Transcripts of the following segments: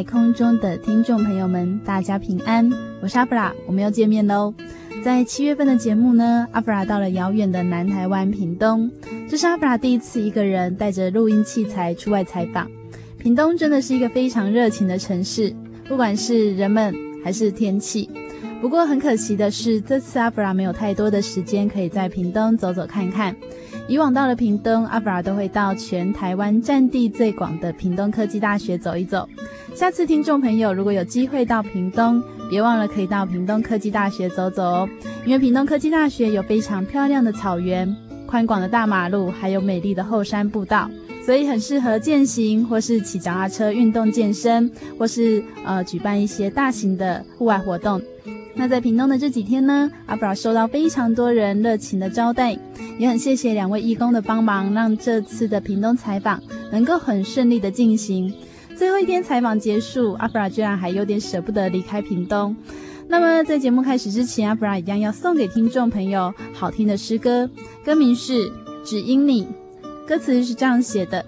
在空中的听众朋友们，大家平安，我是阿布拉，我们又见面喽。在七月份的节目呢，阿布拉到了遥远的南台湾屏东，这是阿布拉第一次一个人带着录音器材出外采访。屏东真的是一个非常热情的城市，不管是人们还是天气。不过很可惜的是，这次阿布拉没有太多的时间可以在屏东走走看看。以往到了屏东，阿布拉都会到全台湾占地最广的屏东科技大学走一走。下次听众朋友如果有机会到屏东，别忘了可以到屏东科技大学走走哦，因为屏东科技大学有非常漂亮的草原、宽广的大马路，还有美丽的后山步道，所以很适合健行或是骑脚踏车运动健身，或是呃举办一些大型的户外活动。那在屏东的这几天呢，阿布拉收到非常多人热情的招待。也很谢谢两位义工的帮忙，让这次的屏东采访能够很顺利的进行。最后一天采访结束，阿布拉居然还有点舍不得离开屏东。那么在节目开始之前，阿布拉一样要送给听众朋友好听的诗歌，歌名是《只因你》，歌词是这样写的：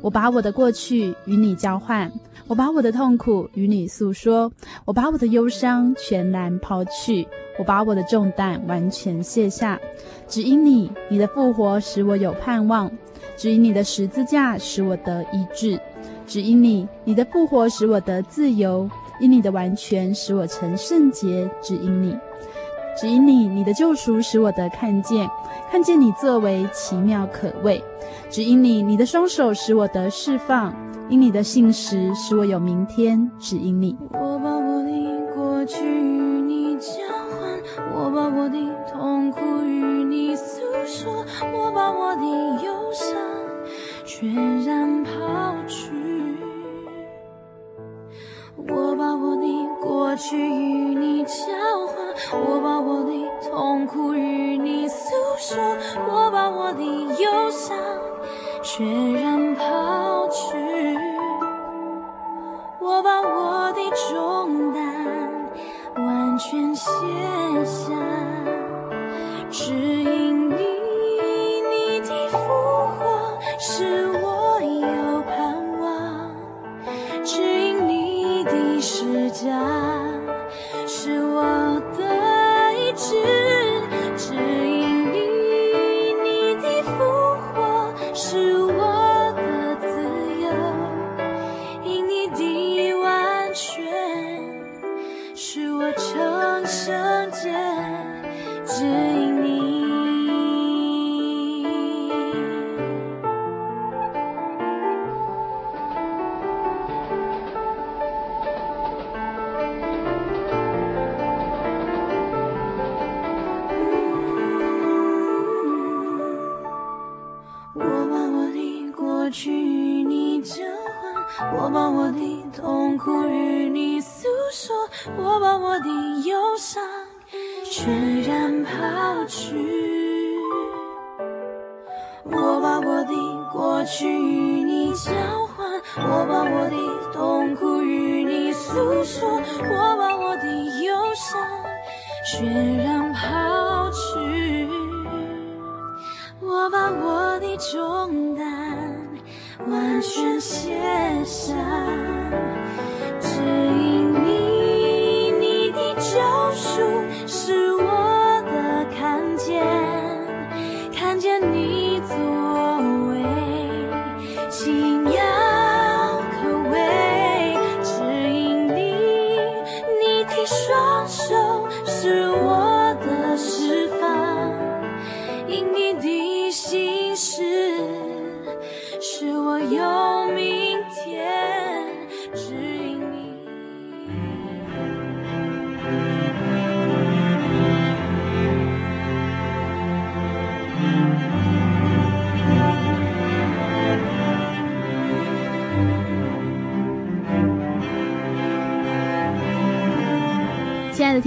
我把我的过去与你交换。我把我的痛苦与你诉说，我把我的忧伤全然抛去，我把我的重担完全卸下，只因你，你的复活使我有盼望；只因你的十字架使我得医治；只因你，你的复活使我得自由；因你的完全使我成圣洁；只因你，只因你，你的救赎使我得看见，看见你作为奇妙可畏；只因你，你的双手使我得释放。因你的信实使我有明天，只因你。我把我的过去与你交换，我把我的痛苦与你诉说，我把我的忧伤全然抛去。我把我的过去与你交换，我把我的痛苦与你诉说，我把我的忧伤全然抛去。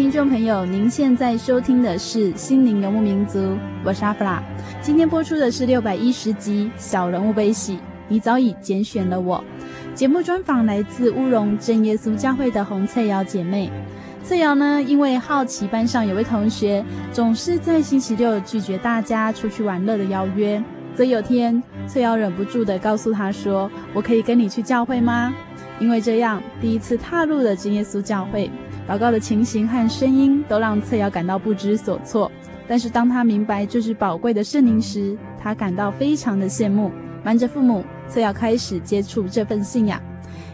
听众朋友，您现在收听的是《心灵游牧民族》，我是阿弗拉。今天播出的是六百一十集《小人物悲喜》，你早已拣选了我。节目专访来自乌龙正耶稣教会的洪翠瑶姐妹。翠瑶呢，因为好奇班上有位同学总是在星期六拒绝大家出去玩乐的邀约，所以有天翠瑶忍不住地告诉他说：“我可以跟你去教会吗？”因为这样，第一次踏入了真耶稣教会。祷告的情形和声音都让翠瑶感到不知所措，但是当他明白这是宝贵的圣灵时，他感到非常的羡慕。瞒着父母，翠瑶开始接触这份信仰。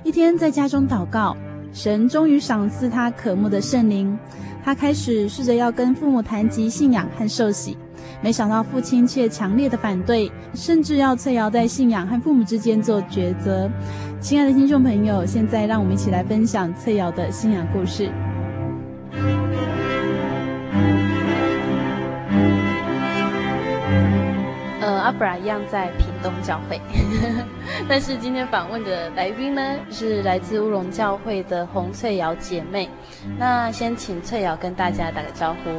一天在家中祷告，神终于赏赐他渴慕的圣灵。他开始试着要跟父母谈及信仰和受洗，没想到父亲却强烈的反对，甚至要翠瑶在信仰和父母之间做抉择。亲爱的听众朋友，现在让我们一起来分享翠瑶的信仰故事。呃，阿弗拉一样在屏东教会，但是今天访问的来宾呢，是来自乌龙教会的洪翠瑶姐妹。那先请翠瑶跟大家打个招呼。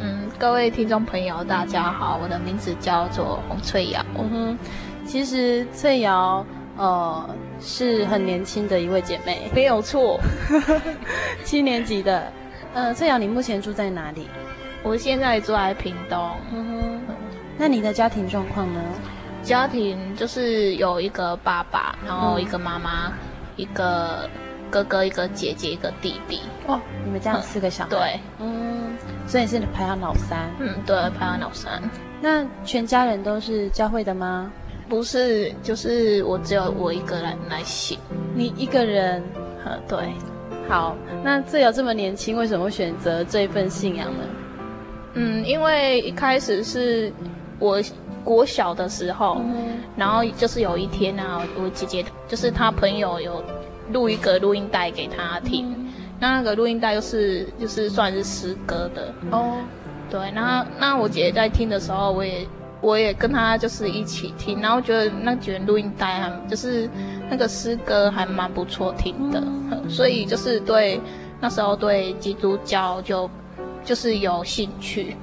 嗯，各位听众朋友，大家好，我的名字叫做洪翠瑶。嗯哼，其实翠瑶。呃，是很年轻的一位姐妹，没有错，七年级的。呃，翠瑶，你目前住在哪里？我现在住在屏东。嗯哼，那你的家庭状况呢？家庭就是有一个爸爸，然后一个妈妈，嗯、一个哥哥，一个姐姐，一个弟弟。哦，你们家有四个小孩？对，嗯，所以是排行老三。嗯，对，排行老三。那全家人都是教会的吗？不是，就是我只有我一个人来写。你一个人？呃，对。好，那自由这么年轻，为什么会选择这份信仰呢？嗯，因为一开始是我国小的时候，嗯、然后就是有一天啊，我姐姐就是她朋友有录一个录音带给他听，嗯、那那个录音带就是就是算是诗歌的哦。对，然后那我姐姐在听的时候，我也。我也跟她就是一起听，然后觉得那卷录音带还就是那个诗歌还蛮不错听的，所以就是对那时候对基督教就就是有兴趣。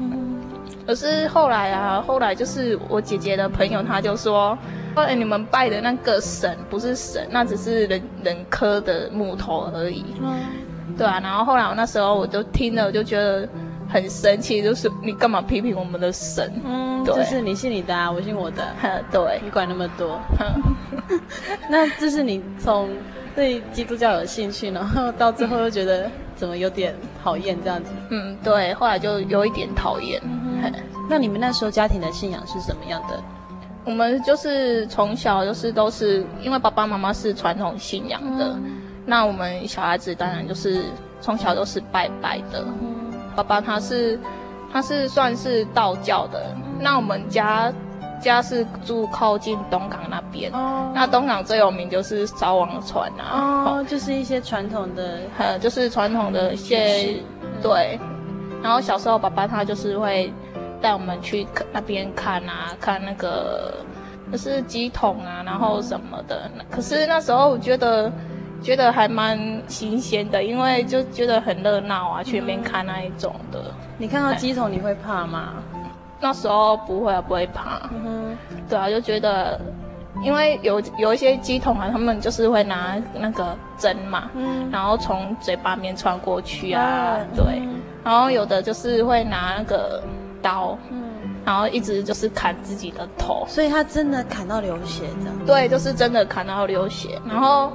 可是后来啊，后来就是我姐姐的朋友他就说，后来你们拜的那个神不是神，那只是人人磕的木头而已。对啊，然后后来我那时候我就听了，我就觉得。很神奇，就是你干嘛批评我们的神？嗯，对就是你信你的啊，我信我的。对，你管那么多。那这是你从对基督教有兴趣，然后到最后又觉得怎么有点讨厌这样子？嗯，对，后来就有一点讨厌。嗯、那你们那时候家庭的信仰是什么样的？我们就是从小就是都是因为爸爸妈妈是传统信仰的，嗯、那我们小孩子当然就是从小都是拜拜的。嗯爸爸他是，他是算是道教的。那我们家家是住靠近东港那边。哦。那东港最有名就是烧王船啊。哦，就是一些传统的，呃，就是传统的一些，对。然后小时候爸爸他就是会带我们去那边看啊，看那个就是鸡桶啊，然后什么的。可是那时候我觉得。觉得还蛮新鲜的，因为就觉得很热闹啊，去那边看那一种的。你看到鸡桶你会怕吗？那时候不会啊，不会怕。嗯哼，对啊，就觉得因为有有一些鸡桶啊，他们就是会拿那个针嘛，嗯，然后从嘴巴面穿过去啊，啊对，嗯、然后有的就是会拿那个刀，嗯，然后一直就是砍自己的头，所以他真的砍到流血这样？对，就是真的砍到流血，然后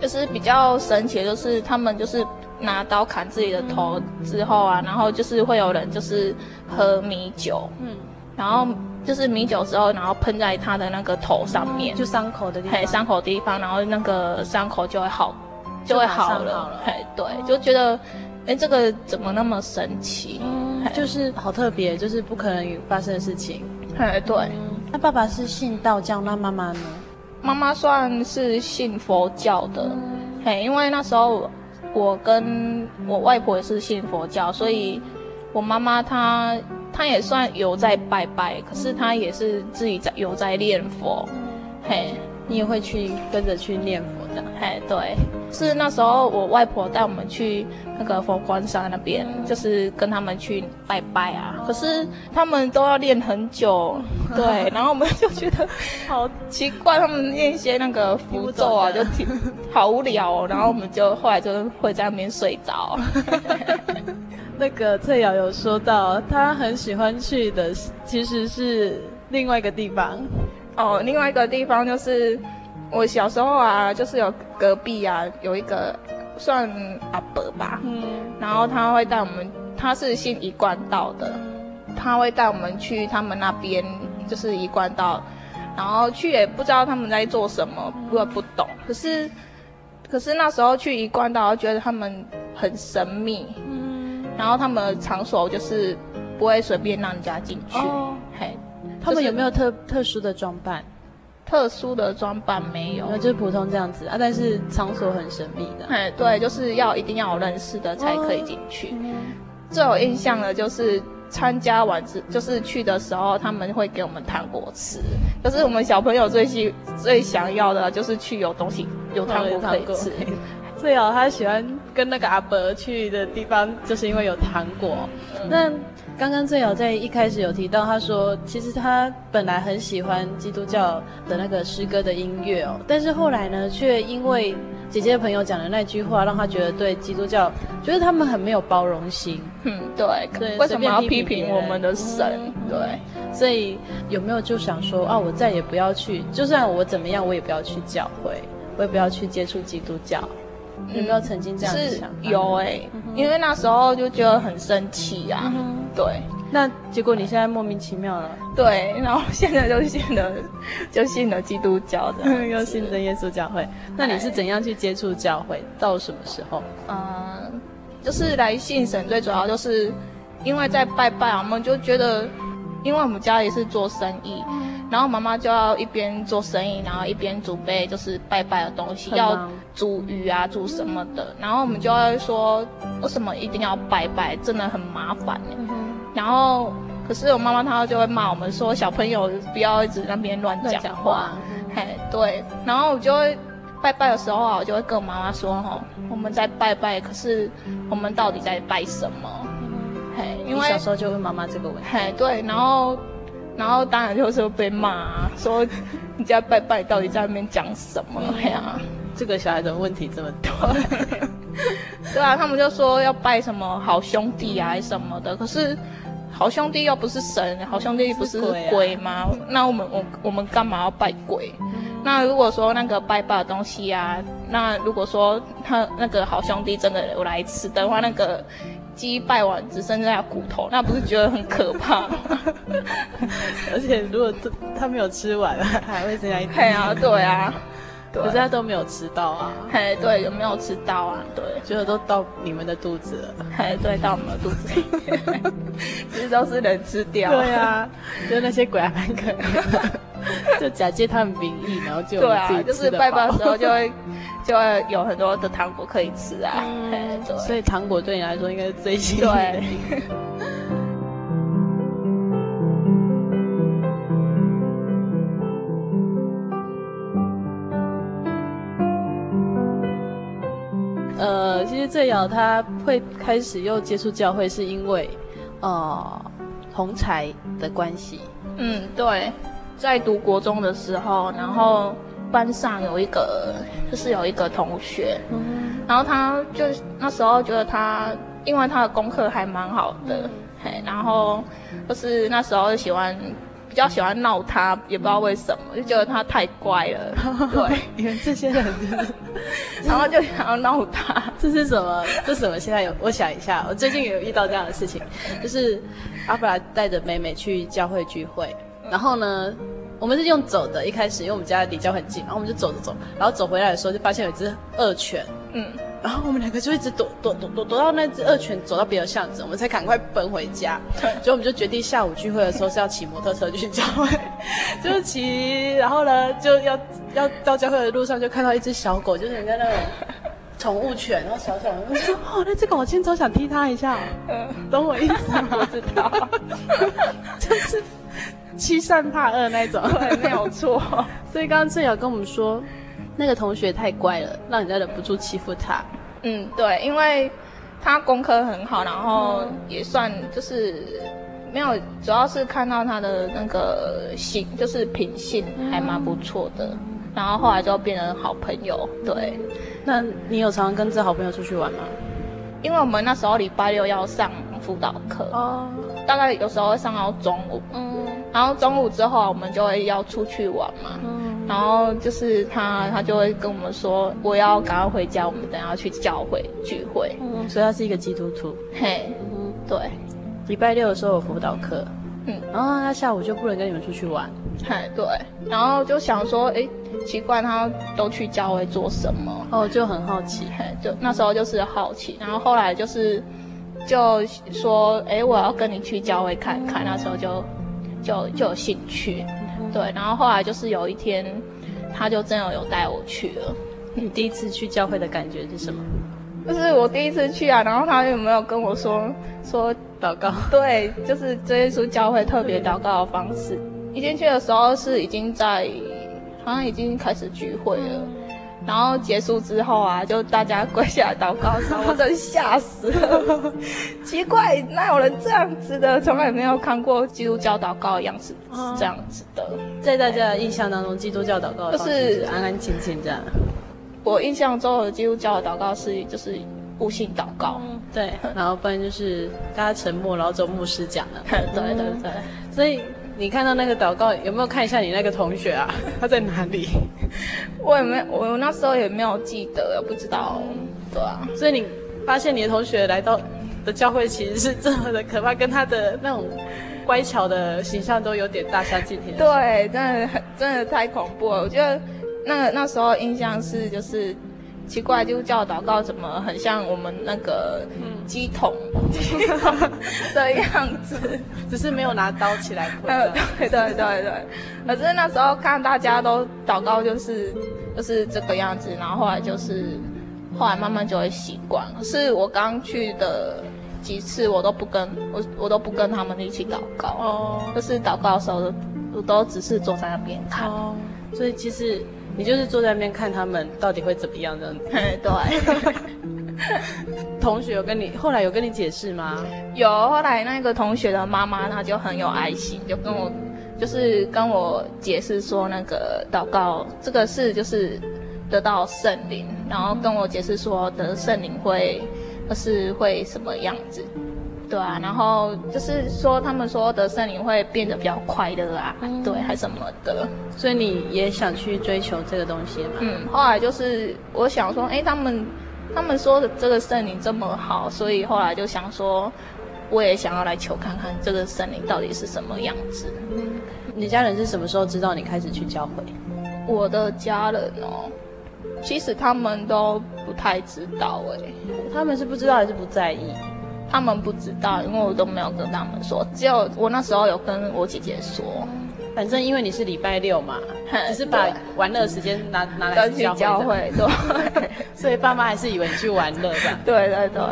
就是比较神奇的就是他们就是拿刀砍自己的头之后啊，然后就是会有人就是喝米酒，嗯，然后。就是米酒之后，然后喷在他的那个头上面，就伤口的地方，嘿，伤口的地方，然后那个伤口就会好，就会好了，好了。嘿，对，就觉得，哎，这个怎么那么神奇？嗯，就是好特别，就是不可能发生的事情。哎，对。嗯，那爸爸是信道教，那妈妈呢？妈妈算是信佛教的，嗯，嘿，因为那时候我跟我外婆也是信佛教，所以我妈妈她。她也算有在拜拜，可是她也是自己在有在念佛，嘿，你也会去跟着去念佛的，嘿，对，是那时候我外婆带我们去那个佛光山那边，就是跟他们去拜拜啊。可是他们都要练很久，对，然后我们就觉得好奇怪，他们练一些那个符咒啊，就挺好无聊哦。然后我们就后来就会在那边睡着。那个翠瑶有说到，她很喜欢去的其实是另外一个地方。哦，另外一个地方就是我小时候啊，就是有隔壁啊有一个算阿伯吧，嗯，然后他会带我们，他是信一贯道的，他会带我们去他们那边，就是一贯道，然后去也不知道他们在做什么，不不懂。可是可是那时候去一贯道，觉得他们很神秘。嗯然后他们的场所就是不会随便让人家进去，哦、嘿，他们有没有特特殊的装扮？特殊的装扮没有，那就是普通这样子啊。但是场所很神秘的，哎，对，就是要一定要有认识的才可以进去。最有印象的就是参加完之，就是去的时候他们会给我们糖果吃，就是我们小朋友最喜最想要的就是去有东西有糖果可以吃。最好他喜欢跟那个阿伯去的地方，就是因为有糖果。嗯、那刚刚最好在一开始有提到，他说其实他本来很喜欢基督教的那个诗歌的音乐哦，但是后来呢，却因为姐姐的朋友讲的那句话，让他觉得对基督教，觉得他们很没有包容心。嗯，对，对，为什么要批评我们的神？嗯、对，所以有没有就想说啊，我再也不要去，就算我怎么样，我也不要去教会，我也不要去接触基督教。有没有曾经这样想？是有哎、欸，嗯、因为那时候就觉得很生气呀、啊。嗯、对，那结果你现在莫名其妙了。对，然后现在就信了，就信了基督教的，又信了耶稣教会。那你是怎样去接触教会？到什么时候？嗯，就是来信神，最主要就是因为在拜拜，我们就觉得，因为我们家也是做生意。然后妈妈就要一边做生意，然后一边准备就是拜拜的东西，要煮鱼啊，煮什么的。然后我们就会说，为什么一定要拜拜？真的很麻烦。嗯、然后，可是我妈妈她就会骂我们说，小朋友不要一直那边乱讲话。讲话嘿，对。然后我就会拜拜的时候啊，我就会跟我妈妈说，哈，我们在拜拜，可是我们到底在拜什么？嘿，因为小时候就问妈妈这个问题。嘿，对，然后。然后当然就是被骂、啊，说你家拜拜到底在那边讲什么呀？嗯、这个小孩的问题这么多。对啊，他们就说要拜什么好兄弟啊什么的，可是好兄弟又不是神，好兄弟不是鬼吗？鬼啊、那我们我我们干嘛要拜鬼？嗯、那如果说那个拜拜的东西啊，那如果说他那个好兄弟真的有来吃的话，那个。鸡拜完只剩下骨头，那不是觉得很可怕吗？而且如果他他没有吃完，还会剩下一点。对啊，对啊，可是他都没有吃到啊。嘿，对，有没有吃到啊？对，觉得都到你们的肚子了。嘿，对，到我们的肚子里，其实都是人吃掉。对啊，就那些鬼还蛮可怜的，就假借他们名义，然后就对啊，就是拜拜的时候就会。就会有很多的糖果可以吃啊，嗯、对，所以糖果对你来说应该是最幸运的。对。呃，其实最早他会开始又接触教会，是因为呃同才的关系。嗯，对。在读国中的时候，然后班上有一个，就是有一个同学，嗯、然后他就那时候觉得他，因为他的功课还蛮好的，嘿，然后就是那时候就喜欢。比较喜欢闹他，也不知道为什么，就觉得他太乖了。对，你们这些人就是，然后就想要闹他。这是什么？这是什么？现在有，我想一下，我最近有遇到这样的事情，就是阿布拉带着妹妹去教会聚会，然后呢，我们是用走的，一开始因为我们家离教会很近，然后我们就走着走，然后走回来的时候就发现有一只恶犬。嗯。然后我们两个就一直躲躲躲躲躲到那只恶犬走到别的巷子，我们才赶快奔回家。所以我们就决定下午聚会的时候是要骑摩托车去教会，就是骑。然后呢，就要要到教会的路上就看到一只小狗，就是人家那种 宠物犬，然后小小的。我说哦，那只狗我今天都想踢它一下。嗯，懂我意思吗？我知道，就是欺善怕恶那种，对，没有错。所以刚刚正瑶跟我们说。那个同学太乖了，让人家忍不住欺负他。嗯，对，因为他功课很好，然后也算就是没有，主要是看到他的那个性，就是品性还蛮不错的。嗯、然后后来就变成好朋友。对，那你有常常跟这好朋友出去玩吗？因为我们那时候礼拜六要上辅导课，哦，大概有时候会上到中午。嗯，然后中午之后我们就会要出去玩嘛。嗯。然后就是他，他就会跟我们说，我要赶快回家，我们等下要去教会聚会。嗯，所以他是一个基督徒。嘿，嗯，对。礼拜六的时候有辅导课，嗯，然后他下午就不能跟你们出去玩。嘿，对。然后就想说，哎，奇怪，他都去教会做什么？哦，就很好奇。嘿，就那时候就是好奇。然后后来就是，就说，哎，我要跟你去教会看看。那时候就，就就有兴趣。对，然后后来就是有一天，他就真的有带我去了。你第一次去教会的感觉是什么？就是我第一次去啊，然后他有没有跟我说说祷告？对，就是这耶稣教会特别祷告的方式。一进去的时候是已经在，好像已经开始聚会了。然后结束之后啊，就大家跪下来祷告的时候，我真吓死了。奇怪，哪有人这样子的？从来没有看过基督教祷告的样子是这样子的。在大家的印象当中，基督教祷告就是安安静静这样。我印象中的基督教的祷告是就是悟性祷告，对，然后不然就是大家沉默，然后走牧师讲的。对对对，所以。你看到那个祷告，有没有看一下你那个同学啊？他在哪里？我也没有，我那时候也没有记得，不知道。对啊，所以你发现你的同学来到的教会其实是这么的可怕，跟他的那种乖巧的形象都有点大相径庭。对，真的很，真的太恐怖了。我觉得那个那时候印象是就是。奇怪，就叫祷告怎么很像我们那个鸡桶的样子，只是没有拿刀起来。对对对对，可是那时候看大家都祷告，就是就是这个样子，然后后来就是后来慢慢就会习惯。可是我刚去的几次，我都不跟我我都不跟他们一起祷告哦，就是祷告的时候，我都只是坐在那边看。哦，所以其实。你就是坐在那边看他们到底会怎么样的？对。同学有跟你后来有跟你解释吗？有，后来那个同学的妈妈她就很有爱心，就跟我就是跟我解释说那个祷告这个事就是得到圣灵，然后跟我解释说得圣灵会就是会什么样子。对啊，然后就是说，他们说得圣灵会变得比较快乐啊，嗯、对，还什么的，所以你也想去追求这个东西嘛？嗯，后来就是我想说，哎，他们他们说的这个圣灵这么好，所以后来就想说，我也想要来求看看这个圣灵到底是什么样子。嗯，你家人是什么时候知道你开始去教会？我的家人哦，其实他们都不太知道，哎，他们是不知道还是不在意？他们不知道，因为我都没有跟他们说，只有我那时候有跟我姐姐说。反正因为你是礼拜六嘛，只是把玩乐时间拿拿来去教会，对，所以爸妈还是以为你去玩乐的。对对对，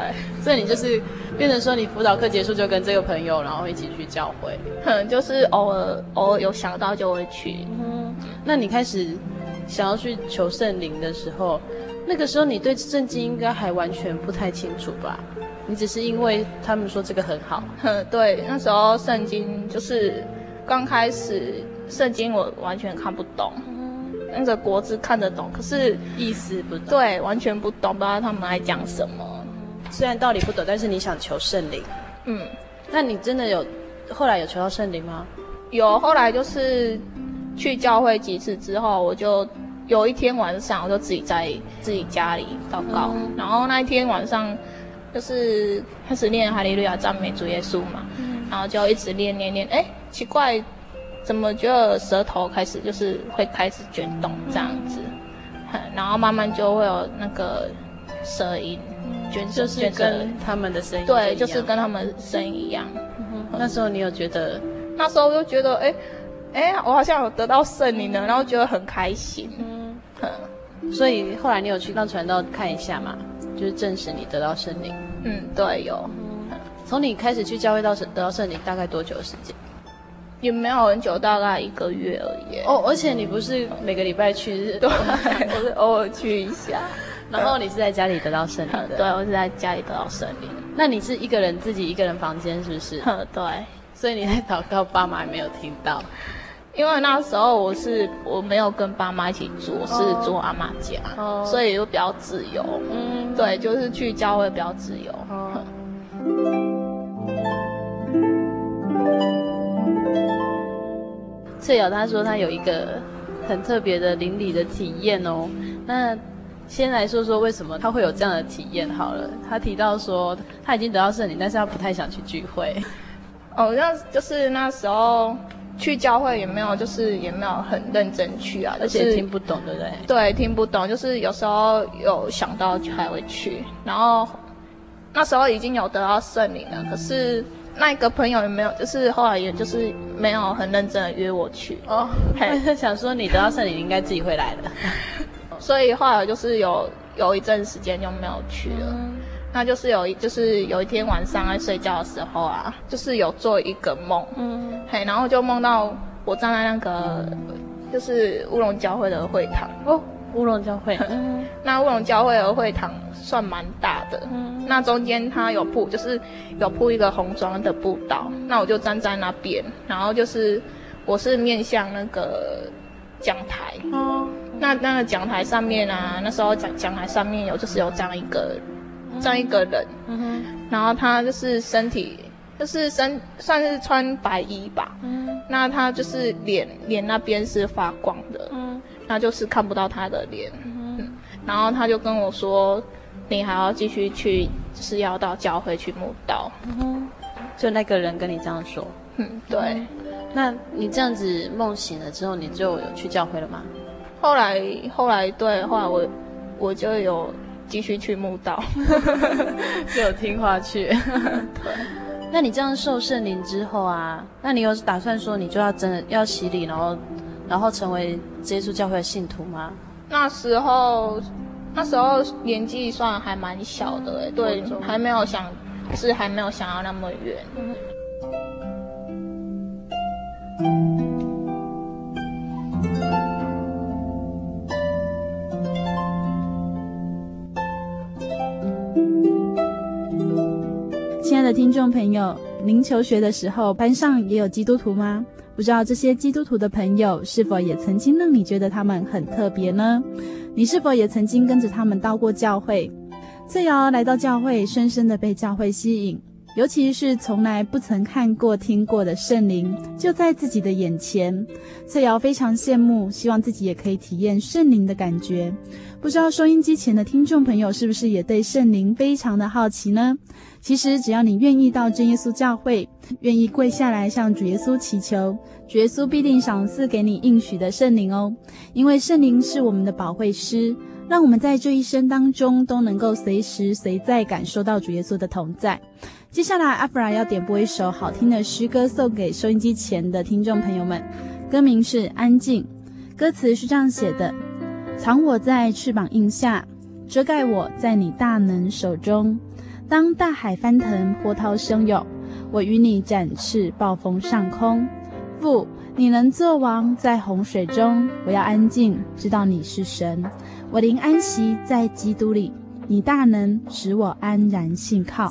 所以你就是变成说，你辅导课结束就跟这个朋友，然后一起去教会。可能就是偶尔偶尔有想到就会去。嗯，那你开始想要去求圣灵的时候，那个时候你对圣经应该还完全不太清楚吧？你只是因为他们说这个很好，哼，对，那时候圣经就是刚开始圣经我完全看不懂，嗯、那个国字看得懂，可是意思不懂。对，完全不懂，不知道他们在讲什么。虽然道理不懂，但是你想求圣灵。嗯，那你真的有后来有求到圣灵吗？有，后来就是去教会几次之后，我就有一天晚上，我就自己在自己家里祷告，嗯、然后那一天晚上就是开始念哈利路亚赞美主耶稣嘛，嗯、然后就一直念念念，哎，奇怪，怎么觉得舌头开始就是会开始卷动这样子，嗯、然后慢慢就会有那个舌音，卷就是跟他们的声音，对，就是跟他们声音一样。嗯、那时候你有觉得？那时候就觉得，哎，哎，我好像有得到圣灵了，然后觉得很开心。嗯，嗯，所以后来你有去让传道看一下嘛？就是证实你得到圣灵。嗯，对，有。嗯，从你开始去教会到得到圣灵，大概多久的时间？也没有很久，大概一个月而已。哦，而且你不是每个礼拜去，对，我是偶尔去一下。然后你是在家里得到圣灵的？对，我是在家里得到圣灵。那你是一个人自己一个人房间是不是？对。所以你在祷告，爸妈也没有听到，因为那时候我是我没有跟爸妈一起住，我是住阿妈家，哦、所以就比较自由。嗯，对，就是去教会比较自由。翠瑶他说他有一个很特别的邻里的体验哦，那先来说说为什么他会有这样的体验好了。他提到说他已经得到圣灵，但是他不太想去聚会。哦，那就是那时候去教会也没有，就是也没有很认真去啊，就是、而且听不懂，对不对？对，听不懂，就是有时候有想到就还会去。然后那时候已经有得到圣灵了，可是那个朋友也没有，就是后来也就是没有很认真的约我去。哦，嘿想说你得到圣灵应该自己会来的，所以后来就是有有一阵时间就没有去了。嗯那就是有一，就是有一天晚上在睡觉的时候啊，就是有做一个梦，嗯，嘿，然后就梦到我站在那个，就是乌龙教会的会堂。哦，乌龙教会，嗯，那乌龙教会的会堂算蛮大的，嗯，那中间它有铺，就是有铺一个红砖的步道，那我就站在那边，然后就是我是面向那个讲台，哦，那那个讲台上面啊，那时候讲讲台上面有就是有这样一个。这样一个人，嗯哼，然后他就是身体，就是身算是穿白衣吧，嗯，那他就是脸脸那边是发光的，嗯，那就是看不到他的脸，然后他就跟我说，你还要继续去，就是要到教会去慕道，嗯哼，就那个人跟你这样说，嗯，对，嗯，那你这样子梦醒了之后，你就有去教会了吗？后来后来对，后来我我就有。继续去墓道，就有听话去。对，那你这样受圣灵之后啊，那你有打算说你就要真的要洗礼，然后然后成为耶稣教会的信徒吗？那时候那时候年纪算还蛮小的，哎，对，还没有想，是还没有想要那么远。嗯亲爱的听众朋友，您求学的时候班上也有基督徒吗？不知道这些基督徒的朋友是否也曾经让你觉得他们很特别呢？你是否也曾经跟着他们到过教会？翠瑶来到教会，深深的被教会吸引，尤其是从来不曾看过、听过的圣灵就在自己的眼前。翠瑶非常羡慕，希望自己也可以体验圣灵的感觉。不知道收音机前的听众朋友是不是也对圣灵非常的好奇呢？其实只要你愿意到真耶稣教会，愿意跪下来向主耶稣祈求，主耶稣必定赏赐给你应许的圣灵哦。因为圣灵是我们的保惠师，让我们在这一生当中都能够随时随在感受到主耶稣的同在。接下来，阿弗拉要点播一首好听的诗歌送给收音机前的听众朋友们，歌名是《安静》，歌词是这样写的。藏我在翅膀荫下，遮盖我在你大能手中。当大海翻腾，波涛汹涌，我与你展翅暴风上空。父，你能作王在洪水中，我要安静，知道你是神。我灵安息在基督里，你大能使我安然信靠。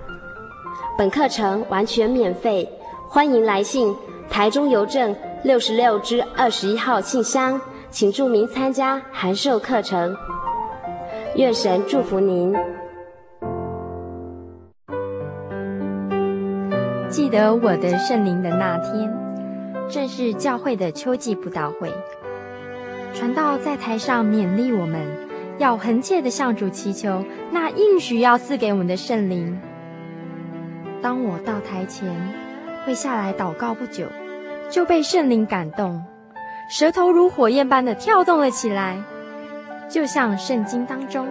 本课程完全免费，欢迎来信台中邮政六十六支二十一号信箱，请注明参加函授课程。愿神祝福您。记得我的圣灵的那天，正是教会的秋季布道会，传道在台上勉励我们。要恒切地向主祈求那应许要赐给我们的圣灵。当我到台前，跪下来祷告不久，就被圣灵感动，舌头如火焰般的跳动了起来，就像圣经当中《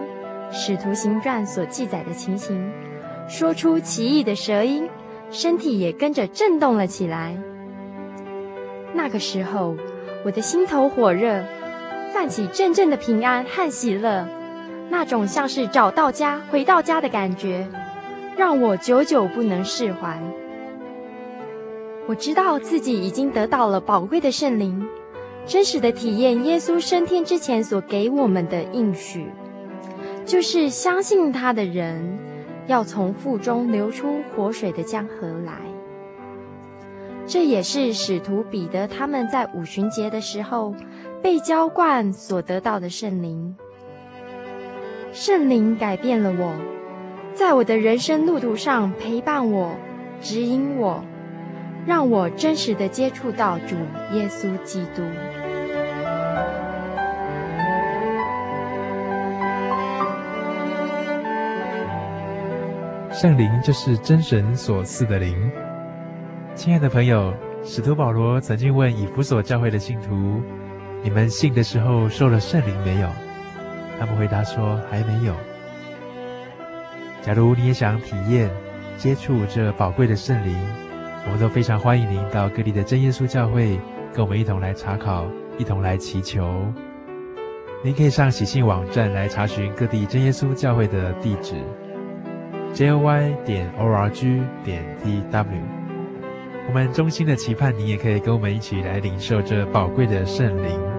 使徒行传》所记载的情形，说出奇异的舌音，身体也跟着震动了起来。那个时候，我的心头火热。泛起阵阵的平安和喜乐，那种像是找到家、回到家的感觉，让我久久不能释怀。我知道自己已经得到了宝贵的圣灵，真实的体验耶稣升天之前所给我们的应许，就是相信他的人要从腹中流出活水的江河来。这也是使徒彼得他们在五旬节的时候。被浇灌所得到的圣灵，圣灵改变了我，在我的人生路途上陪伴我、指引我，让我真实的接触到主耶稣基督。圣灵就是真神所赐的灵。亲爱的朋友，使徒保罗曾经问以弗所教会的信徒：“你们信的时候受了圣灵没有？”他们回答说：“还没有。”假如你也想体验、接触这宝贵的圣灵，我们都非常欢迎您到各地的真耶稣教会，跟我们一同来查考，一同来祈求。您可以上喜信网站来查询各地真耶稣教会的地址：joy 点 org 点 tw。我们衷心的期盼您也可以跟我们一起来领受这宝贵的圣灵。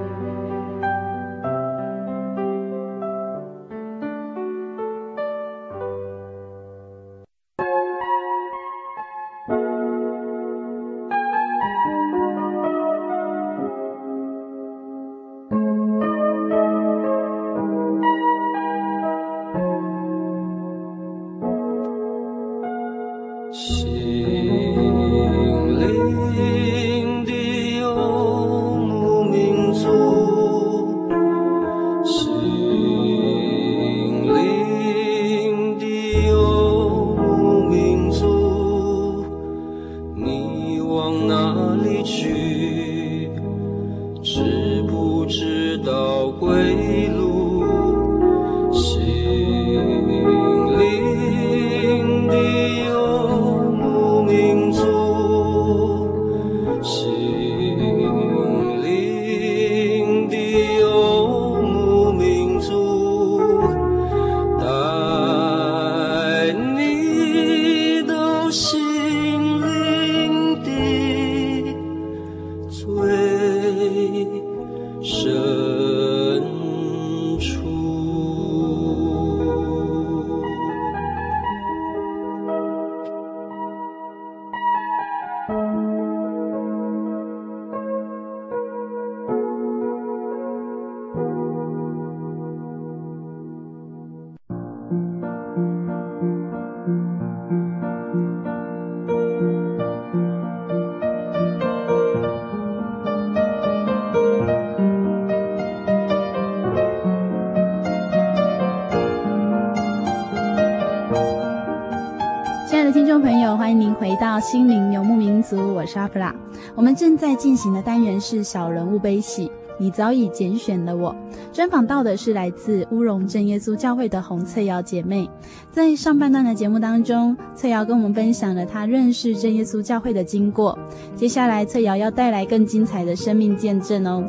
我是阿弗拉。我们正在进行的单元是小人物悲喜。你早已拣选了我。专访到的是来自乌龙镇耶稣教会的洪翠瑶姐妹。在上半段的节目当中，翠瑶跟我们分享了她认识真耶稣教会的经过。接下来，翠瑶要带来更精彩的生命见证哦。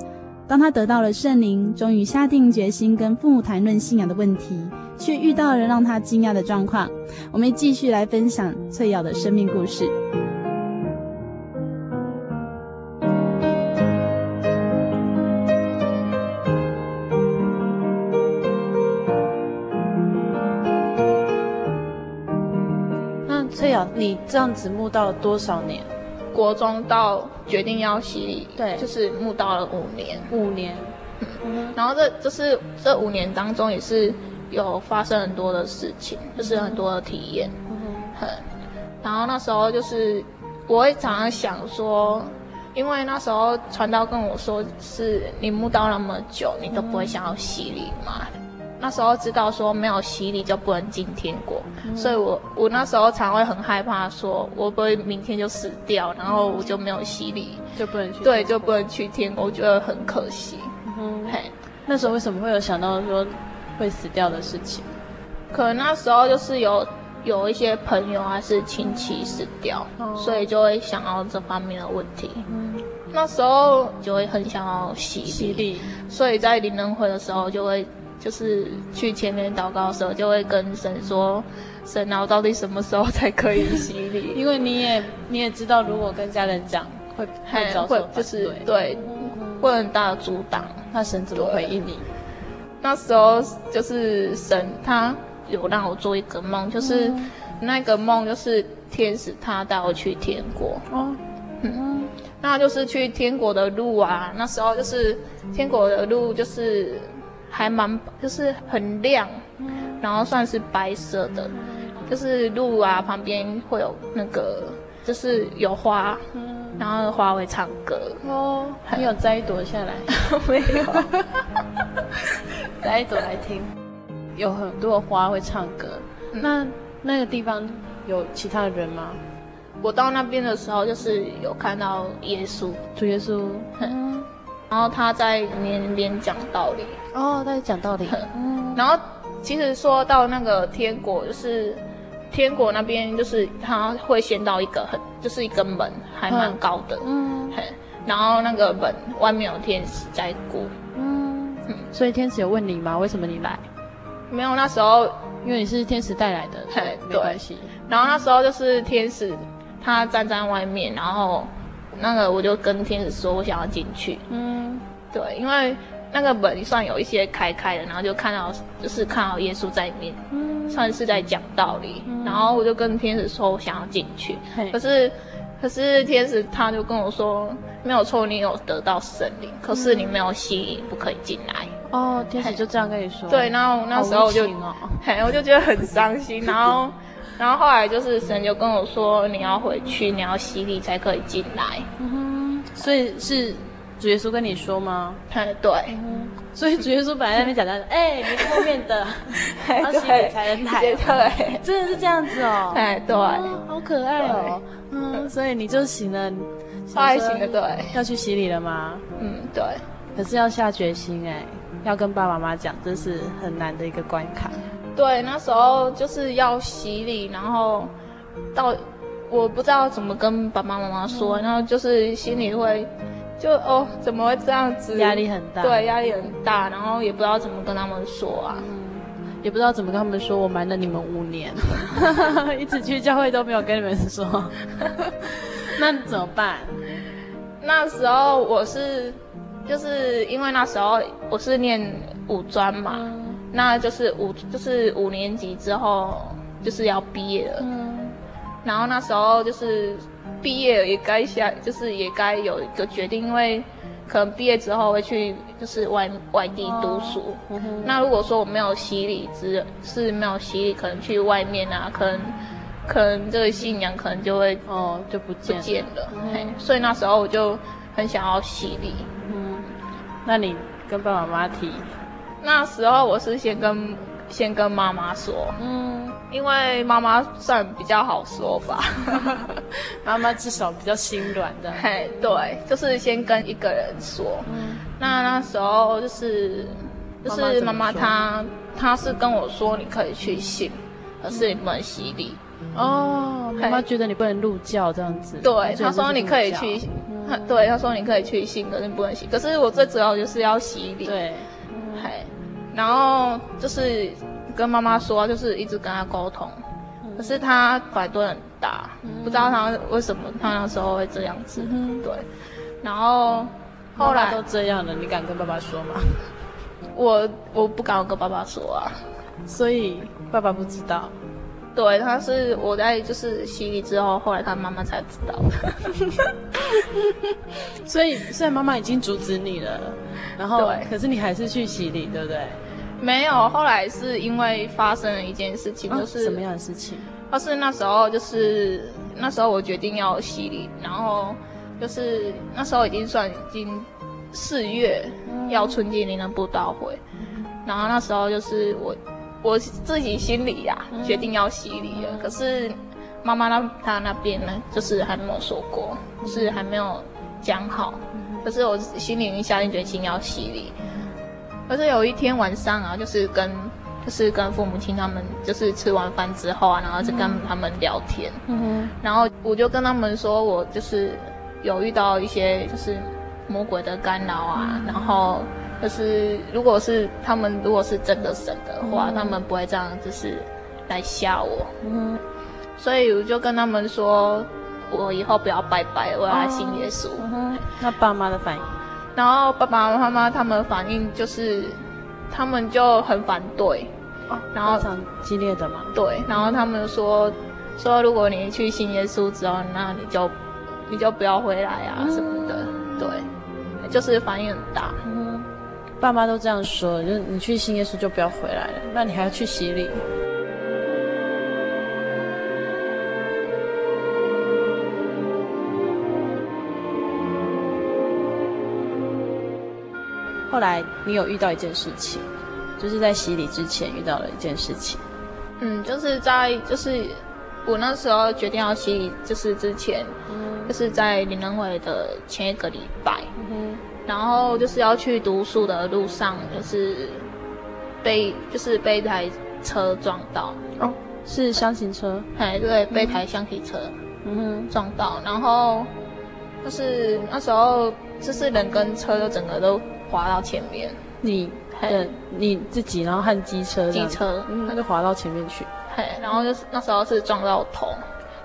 当她得到了圣灵，终于下定决心跟父母谈论信仰的问题。却遇到了让他惊讶的状况。我们继续来分享翠瑶的生命故事。你这样子慕道了多少年？国中到决定要洗礼，对，就是慕道了五年。五年。嗯。然后这就是这五年当中也是。有发生很多的事情，就是很多的体验，很。然后那时候就是，我会常常想说，因为那时候传道跟我说，是你慕道那么久，你都不会想要洗礼吗？那时候知道说没有洗礼就不能进天国，所以我我那时候常会很害怕，说我不会明天就死掉，然后我就没有洗礼，就不能去，对，就不能去天国，我觉得很可惜。嗯，嘿，那时候为什么会有想到说？会死掉的事情，可能那时候就是有有一些朋友还是亲戚死掉，哦，所以就会想到这方面的问题。嗯，那时候就会很想要洗礼，洗礼，所以在灵恩会的时候就会就是去前面祷告的时候就会跟神说：“神啊，我到底什么时候才可以洗礼？” 因为你也你也知道，如果跟家人讲会会遭受会就是对，对，会很大的阻挡。那神怎么回应你？那时候就是神，他有让我做一个梦，就是那个梦就是天使他带我去天国。哦，嗯，那就是去天国的路啊。那时候就是天国的路，就是还蛮就是很亮，然后算是白色的，就是路啊旁边会有那个就是有花。然后花会唱歌哦，你有摘一朵下来？没有，摘一朵来听。有很多花会唱歌，嗯、那那个地方有其他的人吗？我到那边的时候，就是有看到耶稣，主耶稣，嗯，然后他在那边讲道理。哦，他在讲道理。嗯，然后其实说到那个天国，就是天国那边，就是他会先到一个很，就是一个门，还蛮高的。嗯，嘿，然后那个门外面有天使在顾。嗯嗯，所以天使有问你吗？为什么你来？没有，那时候因为你是天使带来的，嘿，没关系。然后那时候就是天使。他站在外面，然后那个我就跟天使说，我想要进去。嗯，对，因为那个门算有一些开开的，然后就看到就是看到耶稣在里面，嗯，算是在讲道理。嗯，然后我就跟天使说，我想要进去。可是可是天使他就跟我说，没有错，你有得到圣灵，可是你没有吸引，不可以进来。哦，天使就这样跟你说。对，然后那时候我就，哦，嘿，我就觉得很伤心，然后。然后后来就是神就跟我说，你要回去，你要洗礼才可以进来。嗯哼，所以是主耶稣跟你说吗？对。嗯，所以主耶稣本来在那边讲的，哎，你后面的要洗礼才能来。对，真的是这样子哦。哎，对，好可爱哦。嗯，所以你就醒了，快醒了，对。要去洗礼了吗？嗯，对。可是要下决心哎，要跟爸爸妈妈讲，这是很难的一个关卡。对，那时候就是要洗礼，然后到我不知道怎么跟爸爸妈妈说，然后就是心里会就哦，怎么会这样子？压力很大。对，压力很大，然后也不知道怎么跟他们说啊，嗯，也不知道怎么跟他们说，我瞒了你们五年，一直去教会都没有跟你们说，那怎么办？那时候我是就是因为那时候我是念五专嘛。嗯那就是五，就是五年级之后就是要毕业了。嗯，然后那时候就是毕业也该下，就是也该有一个决定，因为可能毕业之后会去就是外外地读书。哦嗯、那如果说我没有洗礼之，是没有洗礼，可能去外面啊，可能可能这个信仰可能就会哦就不见不见了。嗯、所以那时候我就很想要洗礼。嗯，那你跟爸爸妈妈提？那时候我是先跟先跟妈妈说，嗯，因为妈妈算比较好说吧，妈妈至少比较心软的。嘿，对，就是先跟一个人说。嗯，那那时候就是就是妈妈她她是跟我说，你可以去信，可是你不能洗礼。哦，妈妈觉得你不能入教这样子。对，她说你可以去，对，她说你可以去信，可是你不能洗。可是我最主要就是要洗礼。对，嘿。然后就是跟妈妈说，就是一直跟她沟通，嗯、可是她反应很大，嗯、不知道她为什么她那时候会这样子。嗯、对，然后后来都这样了，你敢跟爸爸说吗？我我不敢跟爸爸说啊，所以爸爸不知道。对，他是我在就是洗礼之后，后来他妈妈才知道的。所以虽然妈妈已经阻止你了，然后对可是你还是去洗礼，对不对？没有，后来是因为发生了一件事情，就是、啊、什么样的事情？他是那时候就是那时候我决定要洗礼，然后就是那时候已经算已经四月要春季灵的布道会，嗯、然后那时候就是我。我自己心里呀、啊，决定要洗礼了。嗯、可是妈妈那她那边呢，就是还没有说过，就是还没有讲好。嗯、可是我心里已经下定决心要洗礼。可是有一天晚上啊，就是跟就是跟父母亲他们，就是吃完饭之后啊，然后就跟他们聊天。嗯、然后我就跟他们说，我就是有遇到一些就是魔鬼的干扰啊，嗯、然后。就是，如果是他们，如果是真的神的话，嗯、他们不会这样，就是来吓我。嗯，所以我就跟他们说，我以后不要拜拜，我要来信耶稣。哦嗯、那爸妈的反应？然后爸爸妈妈他们反应就是，他们就很反对。哦，然后非常激烈的嘛。对，然后他们说，说如果你去信耶稣之后，那你就你就不要回来啊什么的。嗯、对，就是反应很大。嗯爸妈都这样说，就是你去信耶稣就不要回来了，那你还要去洗礼。后来你有遇到一件事情，就是在洗礼之前遇到了一件事情。嗯，就是在就是我那时候决定要洗礼，就是之前，嗯、就是在林仁伟的前一个礼拜，嗯、然后就是要去读书的路上，就是被就是被一台车撞到，哦，是厢型车，哎，对，被台箱型车，嗯哼，撞到，然后就是那时候就是人跟车都整个都滑到前面，你的你自己，然后和机车，机车，那就滑到前面去。嘿，然后就是那时候是撞到头，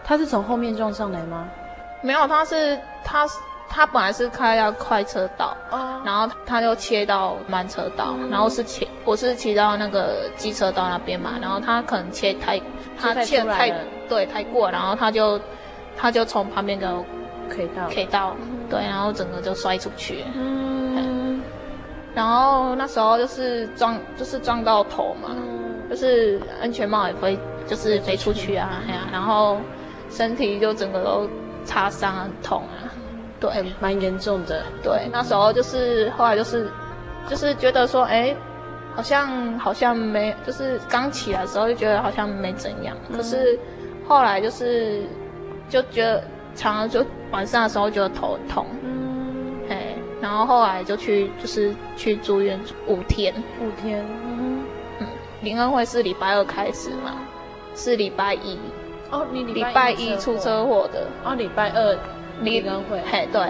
他是从后面撞上来吗？没有，他是他他本来是开要快车道，哦，然后他就切到慢车道，嗯、然后是切我是骑到那个机车道那边嘛，然后他可能切太他切太对太过，然后他就他就从旁边给我 K 到 K 到，对，然后整个就摔出去，嗯，然后那时候就是撞就是撞到头嘛。嗯就是安全帽也飞，就是飞出去啊，哎呀、啊，然后身体就整个都擦伤，很痛啊，对，蛮严重的。对，那时候就是后来就是就是觉得说，哎，好像好像没，就是刚起来的时候就觉得好像没怎样，嗯、可是后来就是就觉得常常就晚上的时候觉得头痛，然后后来就去就是去住院五天，五天。嗯嗯灵恩会是礼拜二开始嘛？是礼拜一哦，你礼拜，一出车祸的哦，礼拜二灵恩会，嘿，对，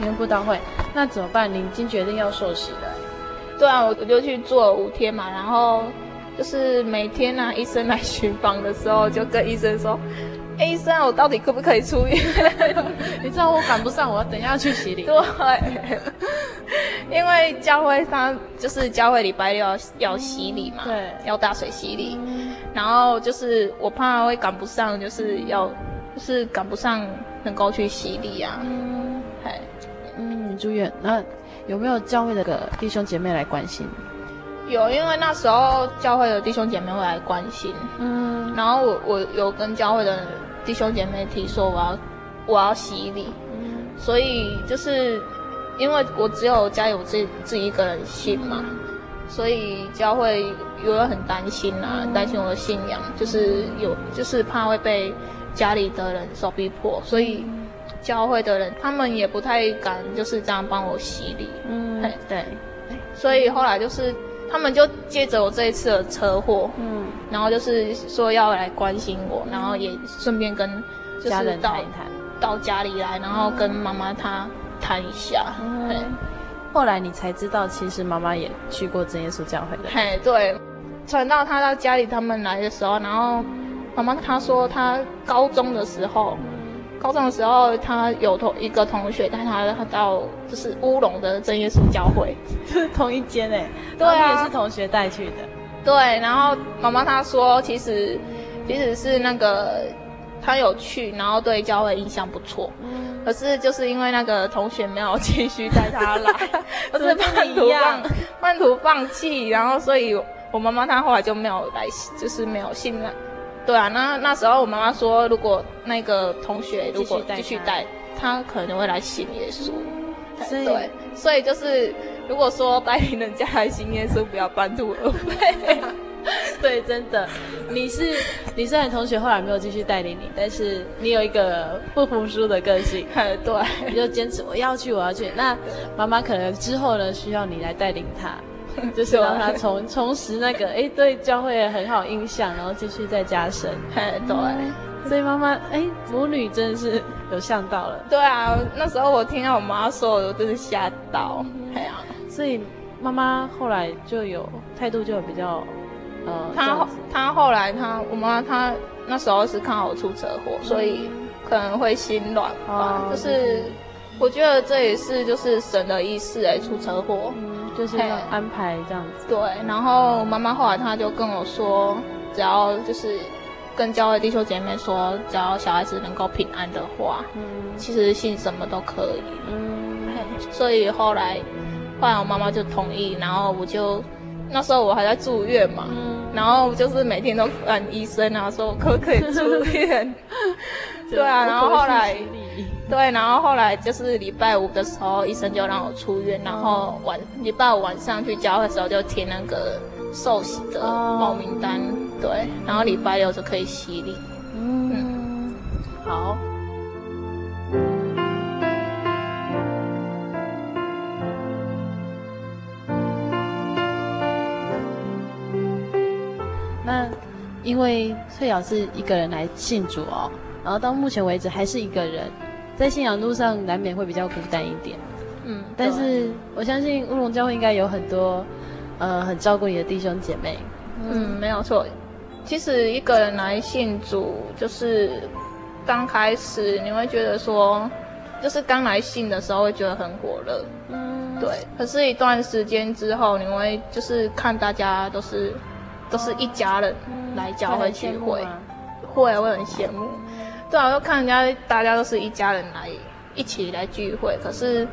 灵恩布道会，那怎么办？你已经决定要受洗了？对啊，我我就去做了五天嘛，然后就是每天呢、啊，医生来巡房的时候，就跟医生说。欸、医生，我到底可不可以出院？你知道我赶不上，我要等一下去洗礼。对，因为教会他就是教会礼拜六要要洗礼嘛，对，要大水洗礼。嗯、然后就是我怕会赶不上，就是要就是赶不上能够去洗礼啊。嗯，你住院，那有没有教会的个弟兄姐妹来关心？有，因为那时候教会的弟兄姐妹会来关心。嗯，然后我我有跟教会的。弟兄姐妹提说我要我要洗礼，嗯、所以就是因为我只有家里我自己自己一个人信嘛，嗯、所以教会有人很担心啊，担、嗯、心我的信仰，就是有就是怕会被家里的人所逼迫，所以教会的人他们也不太敢就是这样帮我洗礼。嗯，对。对，所以后来就是。他们就借着我这一次的车祸，嗯，然后就是说要来关心我，然后也顺便跟家人谈一谈，到家里来，然后跟妈妈她谈一下。嗯，嘿后来你才知道，其实妈妈也去过真耶稣教会的。嘿，对，传到他到家里他们来的时候，然后妈妈她说她高中的时候。高中的时候，他有同一个同学带他到就是乌龙的真耶稣教会，就是同一间诶。对啊，也是同学带去的。对，然后妈妈她说，其实其实是那个他有去，然后对教会印象不错。嗯。可是就是因为那个同学没有继续带他来，就是半途放半途放弃，然后所以我妈妈她后来就没有来，就是没有信任。对啊，那那时候我妈妈说，如果那个同学如果继续带，他可能会来信耶稣。所以对，所以就是如果说带领人家来信耶稣，不要半途而废。对，真的，你是你虽然同学后来没有继续带领你，但是你有一个不服输的个性。对，你就坚持我要去，我要去。那妈妈可能之后呢，需要你来带领他。就是让他重重拾那个哎，对教会很好印象，然后继续再加深。对，所以妈妈哎，母女真的是有像到了。对啊，那时候我听到我妈说，我真是吓到。哎呀，所以妈妈后来就有态度就比较呃，她她后来她我妈她那时候是看好我出车祸，所以可能会心软吧。就是我觉得这也是就是神的意思哎，出车祸。就是要安排这样子。对，然后妈妈后来她就跟我说，只要就是跟教会弟兄姐妹说，只要小孩子能够平安的话，嗯，其实信什么都可以。嗯，所以后来，后来我妈妈就同意，然后我就那时候我还在住院嘛，嗯，然后就是每天都问医生啊，说我可不可以住院？对啊，然后后来。对，然后后来就是礼拜五的时候，医生就让我出院，然后晚礼拜五晚上去交的时候就填那个受洗的报名单，对，然后礼拜六就可以洗礼。嗯，嗯好。那因为翠瑶是一个人来信主哦，然后到目前为止还是一个人，在信仰路上难免会比较孤单一点。嗯，但是我相信乌龙教会应该有很多，呃，很照顾你的弟兄姐妹。嗯，没有错。其实一个人来信主，就是刚开始你会觉得说，就是刚来信的时候会觉得很火热。嗯，对。可是，一段时间之后，你会就是看大家都是。都是一家人来教会聚会，会会很羡慕。对啊，就看人家大家都是一家人来一起来聚会，可是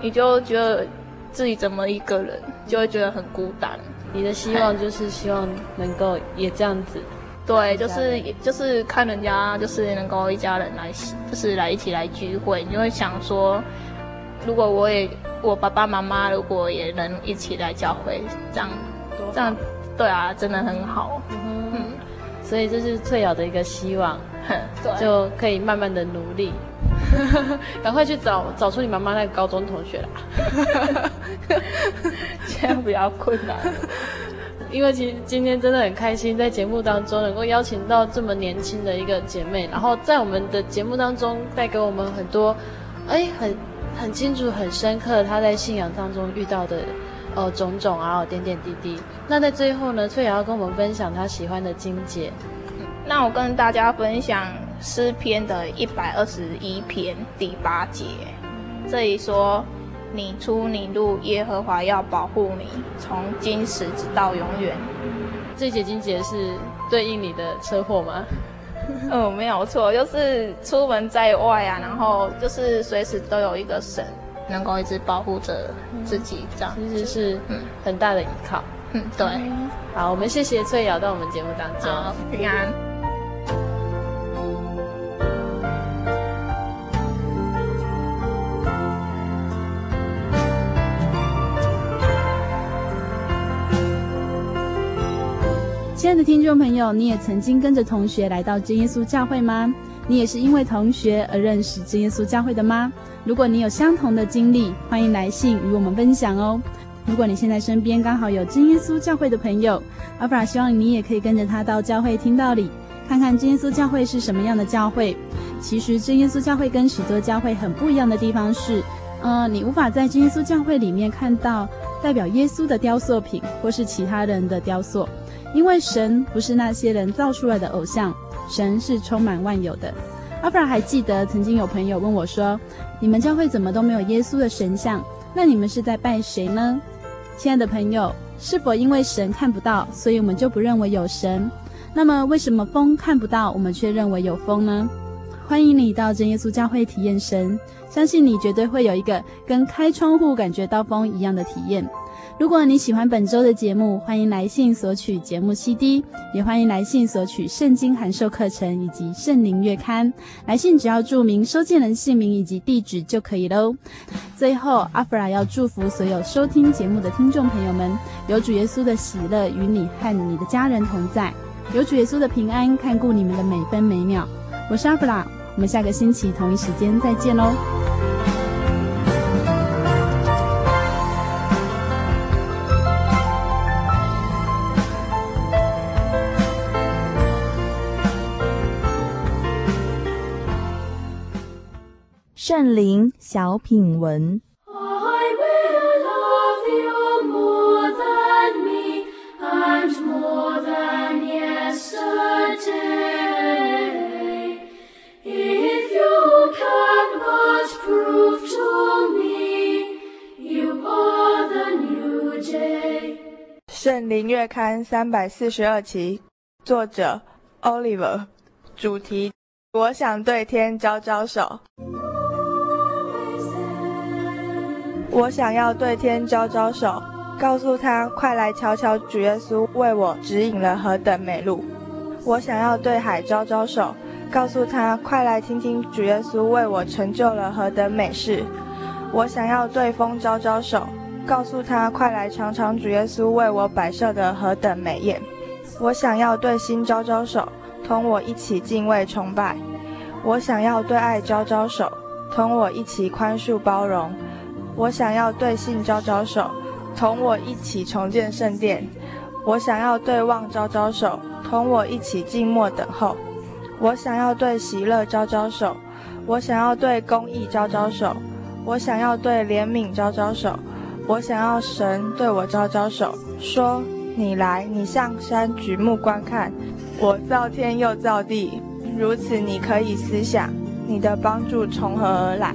你就觉得自己怎么一个人，就会觉得很孤单。你的希望就是希望能够也这样子，对，就是就是看人家就是能够一家人来，就是来一起来聚会，你就会想说，如果我也我爸爸妈妈如果也能一起来教会，这样这样。对啊，真的很好，嗯，嗯，所以这是翠瑶的一个希望，对，就可以慢慢的努力，赶快去找找出你妈妈那个高中同学啦，千万不要困难，因为其实今天真的很开心，在节目当中能够邀请到这么年轻的一个姐妹，然后在我们的节目当中带给我们很多，哎，很很清楚、很深刻，她在信仰当中遇到的。哦，种种啊，点点滴滴。那在最后呢，翠瑶要跟我们分享她喜欢的金姐。那我跟大家分享诗篇的一百二十一篇第八节。这里说：“你出你入，耶和华要保护你，从今时直到永远。”这节金节是对应你的车祸吗？嗯，没有错，就是出门在外啊，然后就是随时都有一个神。能够一直保护着自己，这样其实是很大的依靠。嗯，对。好，我们谢谢翠瑶到我们节目当中。好，平安。亲爱的听众朋友，你也曾经跟着同学来到真耶稣教会吗？你也是因为同学而认识真耶稣教会的吗？如果你有相同的经历，欢迎来信与我们分享哦。如果你现在身边刚好有真耶稣教会的朋友，阿弗拉希望你也可以跟着他到教会听道理，看看真耶稣教会是什么样的教会。其实真耶稣教会跟许多教会很不一样的地方是，呃，你无法在真耶稣教会里面看到代表耶稣的雕塑品或是其他人的雕塑，因为神不是那些人造出来的偶像，神是充满万有的。阿弗拉还记得曾经有朋友问我说，你们教会怎么都没有耶稣的神像？那你们是在拜谁呢？亲爱的朋友，是否因为神看不到，所以我们就不认为有神？那么为什么风看不到，我们却认为有风呢？欢迎你到真耶稣教会体验神，相信你绝对会有一个跟开窗户感觉到风一样的体验。如果你喜欢本周的节目，欢迎来信索取节目 CD，也欢迎来信索取圣经函授课程以及圣灵月刊。来信只要注明收件人姓名以及地址就可以喽。最后，阿弗拉要祝福所有收听节目的听众朋友们，有主耶稣的喜乐与你和你的家人同在，有主耶稣的平安看顾你们的每分每秒。我是阿弗拉，我们下个星期同一时间再见喽。圣灵小品文。圣灵月刊三百四十二期，作者 Oliver，主题：我想对天招招手。我想要对天招招手，告诉他快来瞧瞧主耶稣为我指引了何等美路。我想要对海招招手，告诉他快来听听主耶稣为我成就了何等美事。我想要对风招招手，告诉他快来尝尝主耶稣为我摆设的何等美宴。我想要对心招招手，同我一起敬畏崇拜。我想要对爱招招手，同我一起宽恕包容。我想要对信招招手，同我一起重建圣殿。我想要对望招招手，同我一起静默等候。我想要对喜乐招招手，我想要对公义招招手，我想要对怜悯招招手，我想要神对我招招手，说：你来，你向山举目观看，我造天又造地。如此，你可以思想，你的帮助从何而来？